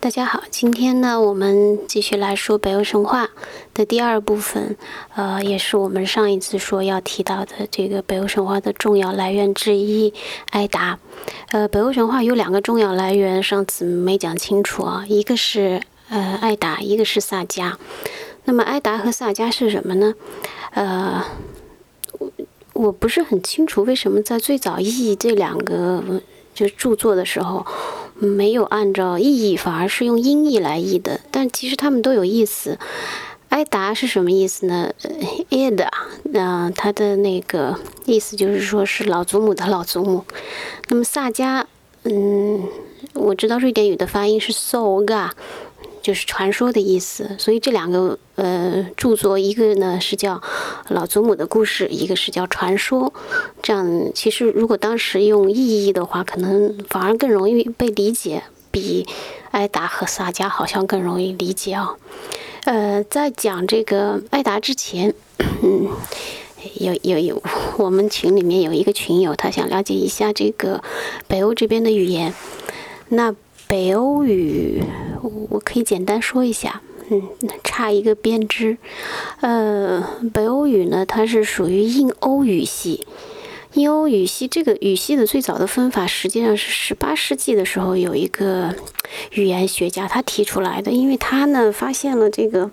大家好，今天呢，我们继续来说北欧神话的第二部分，呃，也是我们上一次说要提到的这个北欧神话的重要来源之一——埃达。呃，北欧神话有两个重要来源，上次没讲清楚啊，一个是呃埃达，一个是萨迦。那么埃达和萨迦是什么呢？呃，我我不是很清楚为什么在最早译这两个就著作的时候。没有按照意义，反而是用音译来译的。但其实他们都有意思。埃达是什么意思呢？Eda，嗯，它的那个意思就是说是老祖母的老祖母。那么萨迦，嗯，我知道瑞典语的发音是 Soga。就是传说的意思，所以这两个呃著作，一个呢是叫老祖母的故事，一个是叫传说。这样其实如果当时用意义的话，可能反而更容易被理解，比艾达和萨迦好像更容易理解啊。呃，在讲这个艾达之前，嗯，有有有，我们群里面有一个群友，他想了解一下这个北欧这边的语言，那。北欧语，我可以简单说一下，嗯，差一个编织。呃，北欧语呢，它是属于印欧语系。印欧语系这个语系的最早的分法，实际上是十八世纪的时候有一个语言学家他提出来的，因为他呢发现了这个，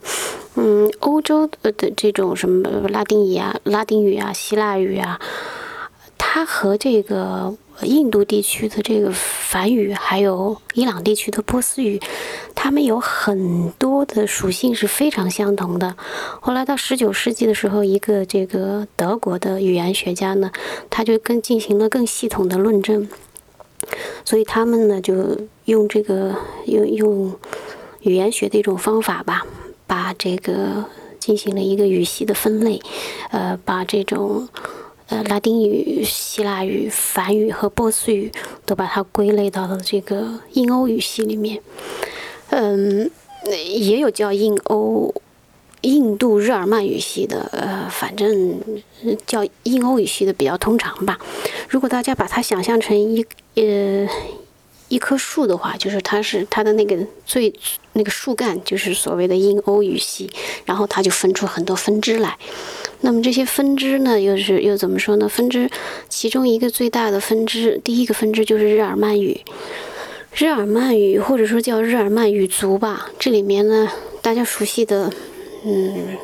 嗯，欧洲的这种什么拉丁语啊、拉丁语啊、希腊语啊，它和这个。印度地区的这个梵语，还有伊朗地区的波斯语，他们有很多的属性是非常相同的。后来到十九世纪的时候，一个这个德国的语言学家呢，他就更进行了更系统的论证，所以他们呢就用这个用用语言学的一种方法吧，把这个进行了一个语系的分类，呃，把这种。呃，拉丁语、希腊语、梵语和波斯语都把它归类到了这个印欧语系里面。嗯，也有叫印欧、印度日耳曼语系的，呃，反正叫印欧语系的比较通常吧。如果大家把它想象成一呃一棵树的话，就是它是它的那个最那个树干，就是所谓的印欧语系，然后它就分出很多分支来。那么这些分支呢，又是又怎么说呢？分支其中一个最大的分支，第一个分支就是日耳曼语。日耳曼语或者说叫日耳曼语族吧，这里面呢，大家熟悉的，嗯，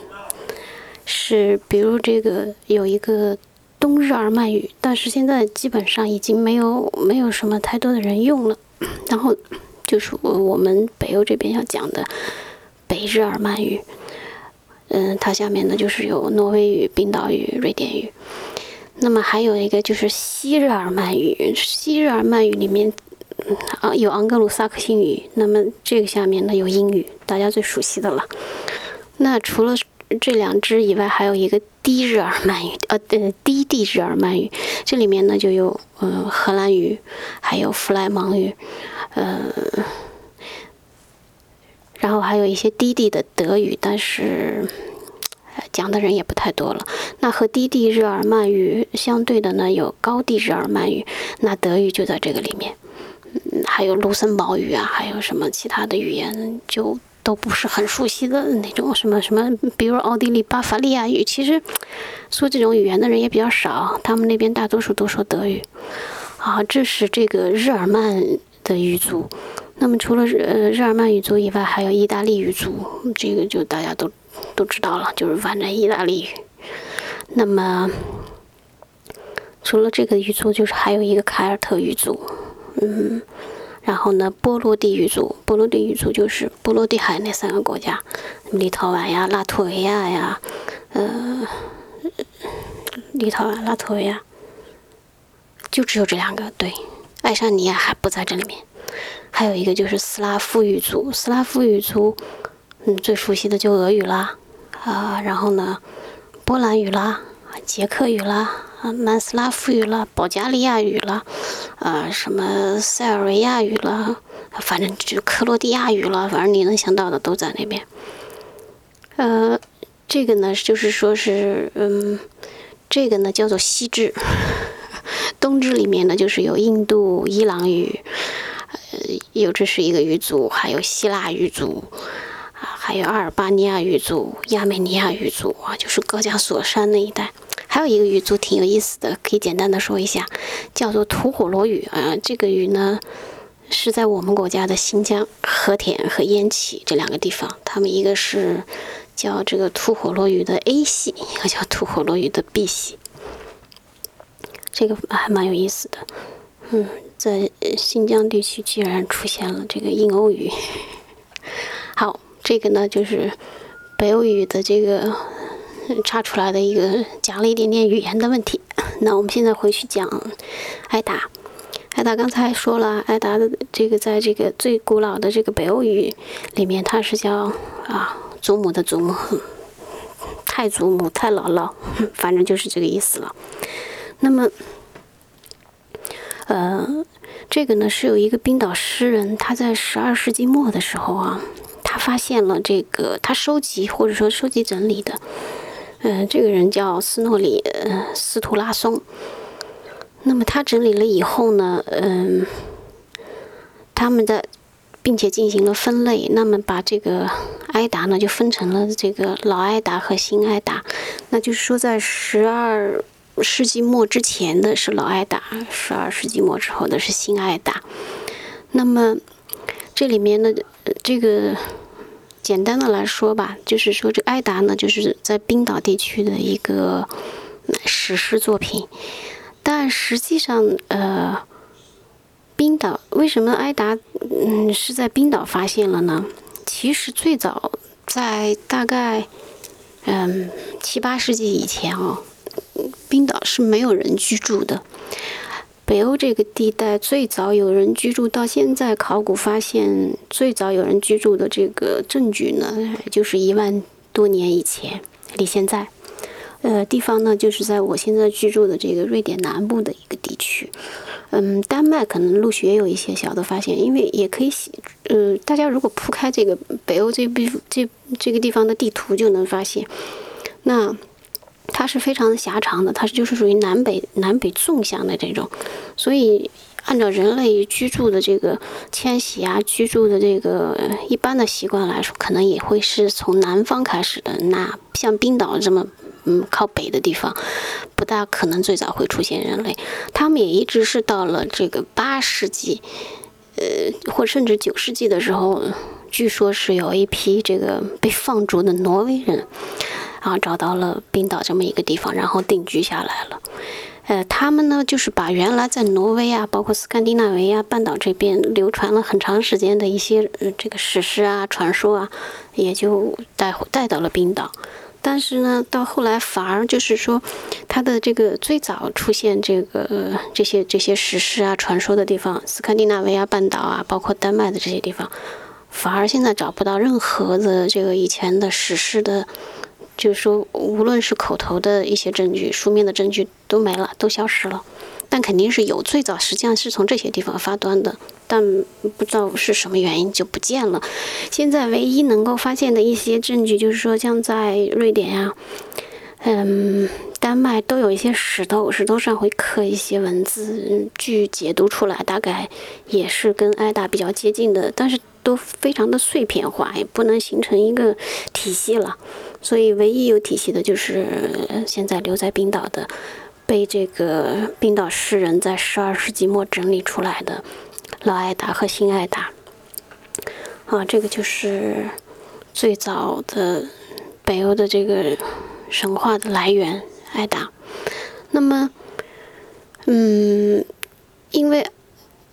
是比如这个有一个东日耳曼语，但是现在基本上已经没有没有什么太多的人用了。然后就是我们北欧这边要讲的北日耳曼语。嗯，它下面呢就是有挪威语、冰岛语、瑞典语，那么还有一个就是西日耳曼语。西日耳曼语里面啊有盎格鲁撒克逊语，那么这个下面呢有英语，大家最熟悉的了。那除了这两支以外，还有一个低日耳曼语，呃呃低地日耳曼语，这里面呢就有嗯荷兰语，还有弗莱芒语，呃。然后还有一些低地的德语，但是讲的人也不太多了。那和低地日耳曼语相对的呢，有高地日耳曼语，那德语就在这个里面。嗯，还有卢森堡语啊，还有什么其他的语言，就都不是很熟悉的那种什么什么，比如奥地利巴伐利亚语，其实说这种语言的人也比较少，他们那边大多数都说德语。啊，这是这个日耳曼的语族。那么除了呃日耳曼语族以外，还有意大利语族，这个就大家都都知道了，就是反正意大利语。那么除了这个语族，就是还有一个凯尔特语族，嗯，然后呢波罗的语族，波罗的语族就是波罗的海那三个国家，立陶宛呀、拉脱维亚呀，呃，立陶宛、拉脱维亚，就只有这两个，对，爱沙尼亚还不在这里面。还有一个就是斯拉夫语族，斯拉夫语族，嗯，最熟悉的就俄语啦，啊，然后呢，波兰语啦，捷克语啦，啊，南斯拉夫语啦，保加利亚语啦，啊，什么塞尔维亚语啦，反正就克罗地亚语了，反正你能想到的都在那边。呃，这个呢，就是说是，嗯，这个呢叫做西支，东支里面呢就是有印度伊朗语。呃有这是一个语族，还有希腊语族啊，还有阿尔巴尼亚语族、亚美尼亚语族啊，就是高加索山那一带。还有一个语族挺有意思的，可以简单的说一下，叫做吐火罗语啊。这个语呢是在我们国家的新疆和田和烟起这两个地方，他们一个是叫这个吐火罗语的 A 系，一个叫吐火罗语的 B 系。这个还蛮有意思的，嗯，在新疆地区居然出现了这个印欧语。好，这个呢就是北欧语的这个。查出来的一个讲了一点点语言的问题。那我们现在回去讲艾达。艾达刚才说了，艾达的这个在这个最古老的这个北欧语里面，它是叫啊祖母的祖母，太祖母、太姥姥，反正就是这个意思了。那么，呃，这个呢是有一个冰岛诗人，他在十二世纪末的时候啊，他发现了这个，他收集或者说收集整理的。嗯，这个人叫斯诺里斯图拉松。那么他整理了以后呢，嗯，他们的，并且进行了分类。那么把这个埃达呢，就分成了这个老埃达和新埃达。那就是说，在十二世纪末之前的是老埃达，十二世纪末之后的是新埃达。那么这里面的这个。简单的来说吧，就是说这艾达呢，就是在冰岛地区的一个史诗作品。但实际上，呃，冰岛为什么艾达嗯是在冰岛发现了呢？其实最早在大概嗯七八世纪以前哦，冰岛是没有人居住的。北欧这个地带最早有人居住，到现在考古发现最早有人居住的这个证据呢，就是一万多年以前，离现在，呃，地方呢就是在我现在居住的这个瑞典南部的一个地区，嗯，丹麦可能陆续也有一些小的发现，因为也可以写，呃，大家如果铺开这个北欧这地这这个地方的地图就能发现，那。它是非常狭长的，它就是属于南北南北纵向的这种，所以按照人类居住的这个迁徙啊，居住的这个一般的习惯来说，可能也会是从南方开始的。那像冰岛这么嗯靠北的地方，不大可能最早会出现人类。他们也一直是到了这个八世纪，呃，或甚至九世纪的时候，据说是有一批这个被放逐的挪威人。啊，找到了冰岛这么一个地方，然后定居下来了。呃，他们呢，就是把原来在挪威啊，包括斯堪的纳维亚半岛这边流传了很长时间的一些呃这个史诗啊、传说啊，也就带带到了冰岛。但是呢，到后来反而就是说，它的这个最早出现这个这些这些史诗啊、传说的地方，斯堪的纳维亚半岛啊，包括丹麦的这些地方，反而现在找不到任何的这个以前的史诗的。就是说，无论是口头的一些证据、书面的证据都没了，都消失了。但肯定是有，最早实际上是从这些地方发端的，但不知道是什么原因就不见了。现在唯一能够发现的一些证据，就是说，像在瑞典呀、嗯、丹麦都有一些石头，石头上会刻一些文字，据解读出来，大概也是跟艾达比较接近的，但是都非常的碎片化，也不能形成一个体系了。所以，唯一有体系的就是现在留在冰岛的，被这个冰岛诗人在十二世纪末整理出来的老艾达和新艾达。啊，这个就是最早的北欧的这个神话的来源艾达。那么，嗯，因为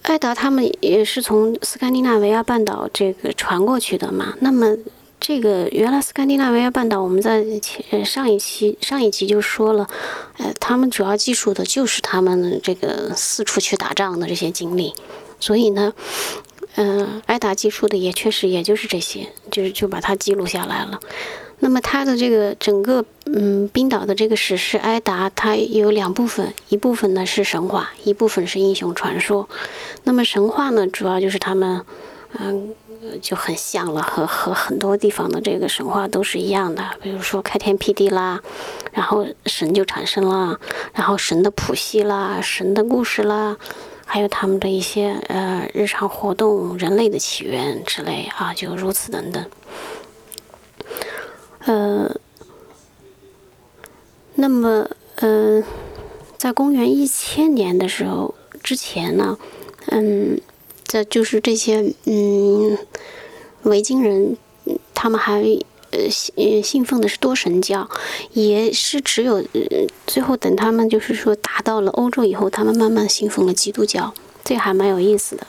艾达他们也是从斯堪的纳维亚半岛这个传过去的嘛，那么。这个原来斯堪的纳维亚半岛，我们在前上一期上一集就说了，呃，他们主要记述的就是他们这个四处去打仗的这些经历，所以呢，嗯，艾达记述的也确实也就是这些，就是就把它记录下来了。那么它的这个整个嗯冰岛的这个史诗艾达，它有两部分，一部分呢是神话，一部分是英雄传说。那么神话呢，主要就是他们嗯。就很像了，和和很多地方的这个神话都是一样的。比如说开天辟地啦，然后神就产生了，然后神的谱系啦，神的故事啦，还有他们的一些呃日常活动、人类的起源之类啊，就如此等等。呃，那么呃，在公元一千年的时候之前呢，嗯，这就是这些嗯维京人，他们还。呃，信信奉的是多神教，也是只有最后等他们就是说达到了欧洲以后，他们慢慢信奉了基督教，这还蛮有意思的。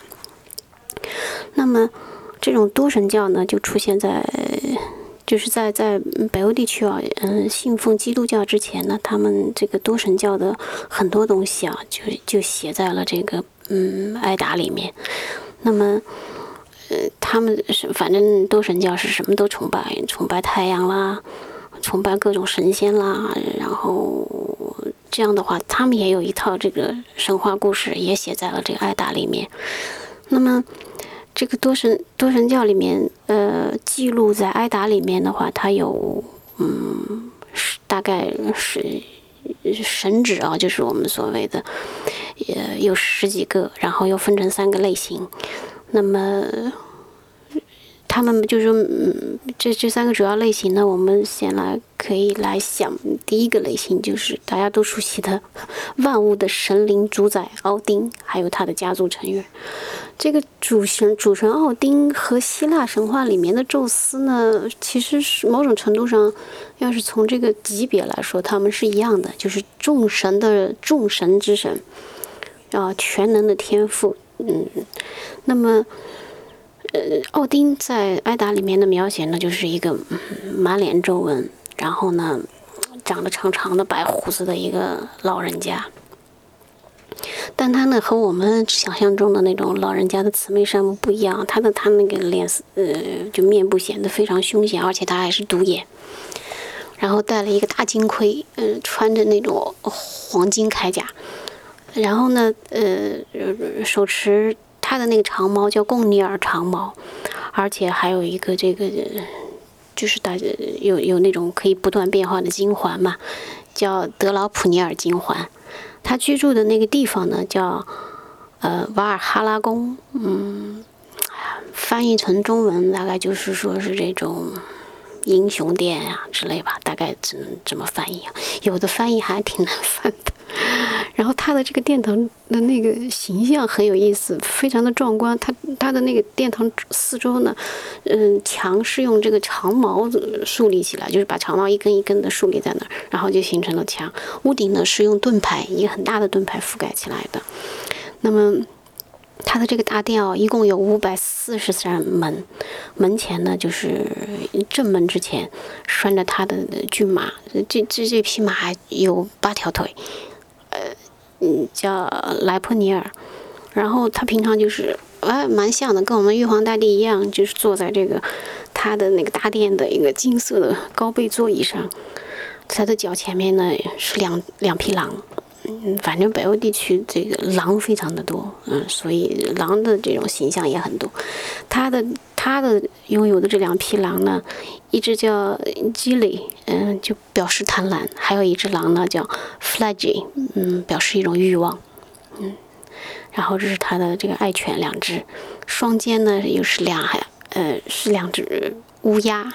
那么这种多神教呢，就出现在就是在在北欧地区啊，嗯，信奉基督教之前呢，他们这个多神教的很多东西啊，就就写在了这个嗯艾达里面。那么。呃，他们是反正多神教是什么都崇拜，崇拜太阳啦，崇拜各种神仙啦，然后这样的话，他们也有一套这个神话故事，也写在了这个艾达里面。那么，这个多神多神教里面，呃，记录在艾达里面的话，它有嗯，大概是神旨啊，就是我们所谓的，呃，有十几个，然后又分成三个类型。那么，他们就是说，嗯，这这三个主要类型呢，我们先来可以来想，第一个类型就是大家都熟悉的万物的神灵主宰奥丁，还有他的家族成员。这个主神主神奥丁和希腊神话里面的宙斯呢，其实是某种程度上，要是从这个级别来说，他们是一样的，就是众神的众神之神，啊，全能的天赋。嗯，那么，呃，奥丁在艾达里面的描写呢，就是一个满脸皱纹，然后呢，长得长长的白胡子的一个老人家。但他呢，和我们想象中的那种老人家的慈眉善目不一样，他的他那个脸色，呃，就面部显得非常凶险，而且他还是独眼，然后戴了一个大金盔，嗯，穿着那种黄金铠甲。然后呢，呃，手持他的那个长矛叫贡尼尔长矛，而且还有一个这个，就是大家有有那种可以不断变化的金环嘛，叫德劳普尼尔金环。他居住的那个地方呢，叫呃瓦尔哈拉宫，嗯，翻译成中文大概就是说是这种英雄殿呀之类吧，大概只能这么翻译啊。有的翻译还挺难翻的。然后他的这个殿堂的那个形象很有意思，非常的壮观。他他的那个殿堂四周呢，嗯，墙是用这个长矛树立起来，就是把长矛一根一根的竖立在那儿，然后就形成了墙。屋顶呢是用盾牌，一个很大的盾牌覆盖起来的。那么，他的这个大殿啊，一共有五百四十扇门，门前呢就是正门之前拴着他的骏马，这这这匹马有八条腿。嗯，叫莱珀尼尔，然后他平常就是，哎，蛮像的，跟我们玉皇大帝一样，就是坐在这个他的那个大殿的一个金色的高背座椅上，他的脚前面呢是两两匹狼。嗯，反正北欧地区这个狼非常的多，嗯，所以狼的这种形象也很多。他的他的拥有的这两匹狼呢，一只叫基里，嗯，就表示贪婪；还有一只狼呢叫 Flaggy，嗯，表示一种欲望，嗯。然后这是他的这个爱犬两只，双肩呢又是两，呃，是两只乌鸦。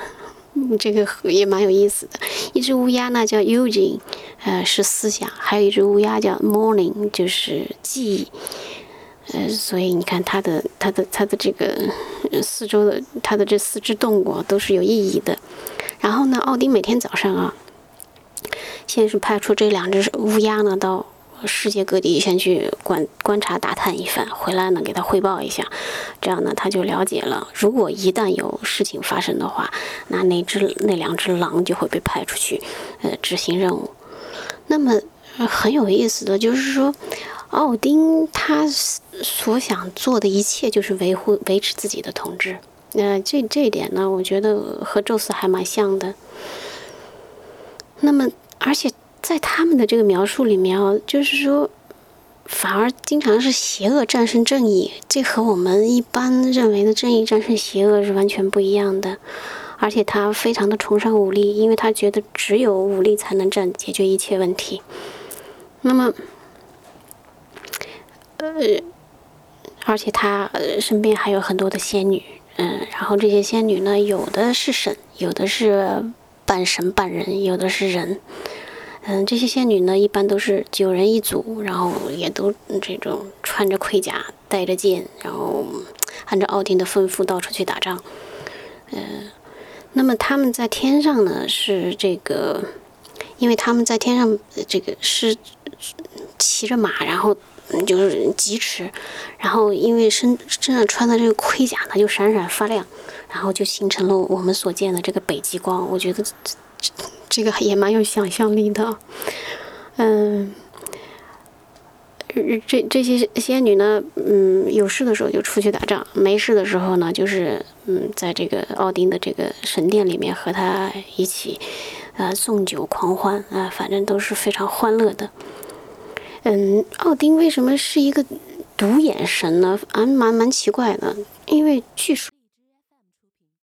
这个也蛮有意思的。一只乌鸦呢叫 Eugene，呃，是思想；还有一只乌鸦叫 Morning，就是记忆。呃，所以你看它的、它的、它的这个四周的它的这四只动物都是有意义的。然后呢，奥丁每天早上啊，先是派出这两只乌鸦呢到。世界各地先去观观察打探一番，回来呢给他汇报一下，这样呢他就了解了。如果一旦有事情发生的话，那那只那两只狼就会被派出去，呃，执行任务。那么很有意思的就是说，奥丁他所想做的一切就是维护维持自己的统治。那这这一点呢，我觉得和宙斯还蛮像的。那么而且。在他们的这个描述里面啊，就是说，反而经常是邪恶战胜正义，这和我们一般认为的正义战胜邪恶是完全不一样的。而且他非常的崇尚武力，因为他觉得只有武力才能战解决一切问题。那么，呃，而且他身边还有很多的仙女，嗯，然后这些仙女呢，有的是神，有的是半神半人，有的是人。嗯，这些仙女呢，一般都是九人一组，然后也都这种穿着盔甲，带着剑，然后按照奥丁的吩咐到处去打仗。嗯，那么他们在天上呢，是这个，因为他们在天上这个是骑着马，然后就是疾驰，然后因为身身上穿的这个盔甲呢，就闪闪发亮，然后就形成了我们所见的这个北极光。我觉得。这个也蛮有想象力的，嗯，这这些仙女呢，嗯，有事的时候就出去打仗，没事的时候呢，就是嗯，在这个奥丁的这个神殿里面和他一起，呃，纵酒狂欢啊，反正都是非常欢乐的。嗯，奥丁为什么是一个独眼神呢？啊，蛮蛮奇怪的，因为据说。